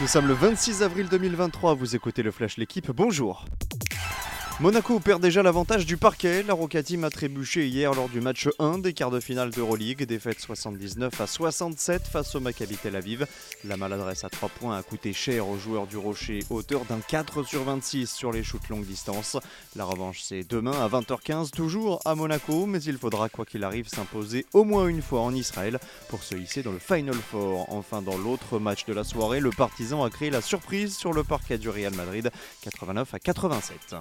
Nous sommes le 26 avril 2023, vous écoutez le Flash L'équipe, bonjour Monaco perd déjà l'avantage du parquet. La Roca a trébuché hier lors du match 1 des quarts de finale d'Euroleague. Défaite 79 à 67 face au Maccabi Tel Aviv. La maladresse à 3 points a coûté cher aux joueurs du Rocher, auteur d'un 4 sur 26 sur les shoots longue distance. La revanche c'est demain à 20h15, toujours à Monaco, mais il faudra quoi qu'il arrive s'imposer au moins une fois en Israël pour se hisser dans le Final Four. Enfin dans l'autre match de la soirée, le Partizan a créé la surprise sur le parquet du Real Madrid, 89 à 87.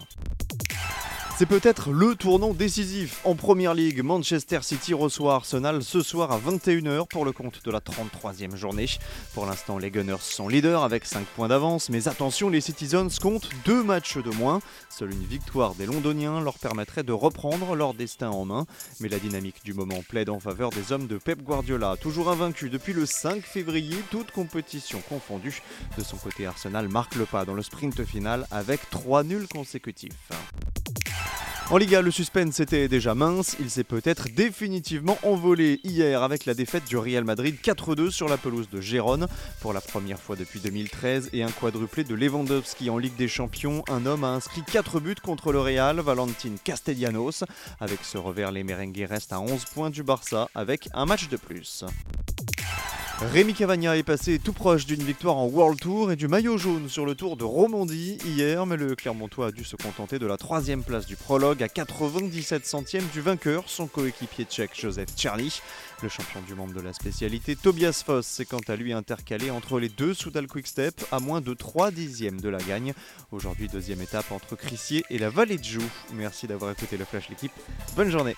C'est peut-être le tournant décisif. En Première Ligue, Manchester City reçoit Arsenal ce soir à 21h pour le compte de la 33e journée. Pour l'instant, les Gunners sont leaders avec 5 points d'avance, mais attention, les Citizens comptent 2 matchs de moins. Seule une victoire des Londoniens leur permettrait de reprendre leur destin en main. Mais la dynamique du moment plaide en faveur des hommes de Pep Guardiola, toujours invaincu depuis le 5 février, toute compétition confondue. De son côté, Arsenal marque le pas dans le sprint final avec 3 nuls consécutifs. En Liga, le suspense était déjà mince. Il s'est peut-être définitivement envolé hier avec la défaite du Real Madrid 4-2 sur la pelouse de Gérone. Pour la première fois depuis 2013 et un quadruplé de Lewandowski en Ligue des Champions, un homme a inscrit 4 buts contre le Real, Valentin Castellanos. Avec ce revers, les merengues restent à 11 points du Barça avec un match de plus. Rémi Cavagna est passé tout proche d'une victoire en World Tour et du maillot jaune sur le Tour de Romandie hier, mais le Clermontois a dû se contenter de la troisième place du prologue à 97 centièmes du vainqueur, son coéquipier tchèque Joseph Tcherny. Le champion du monde de la spécialité Tobias Foss s'est quant à lui intercalé entre les deux Soudal Quickstep à moins de 3 dixièmes de la gagne. Aujourd'hui, deuxième étape entre Crissier et la vallée de Joux. Merci d'avoir écouté le Flash l'équipe. Bonne journée.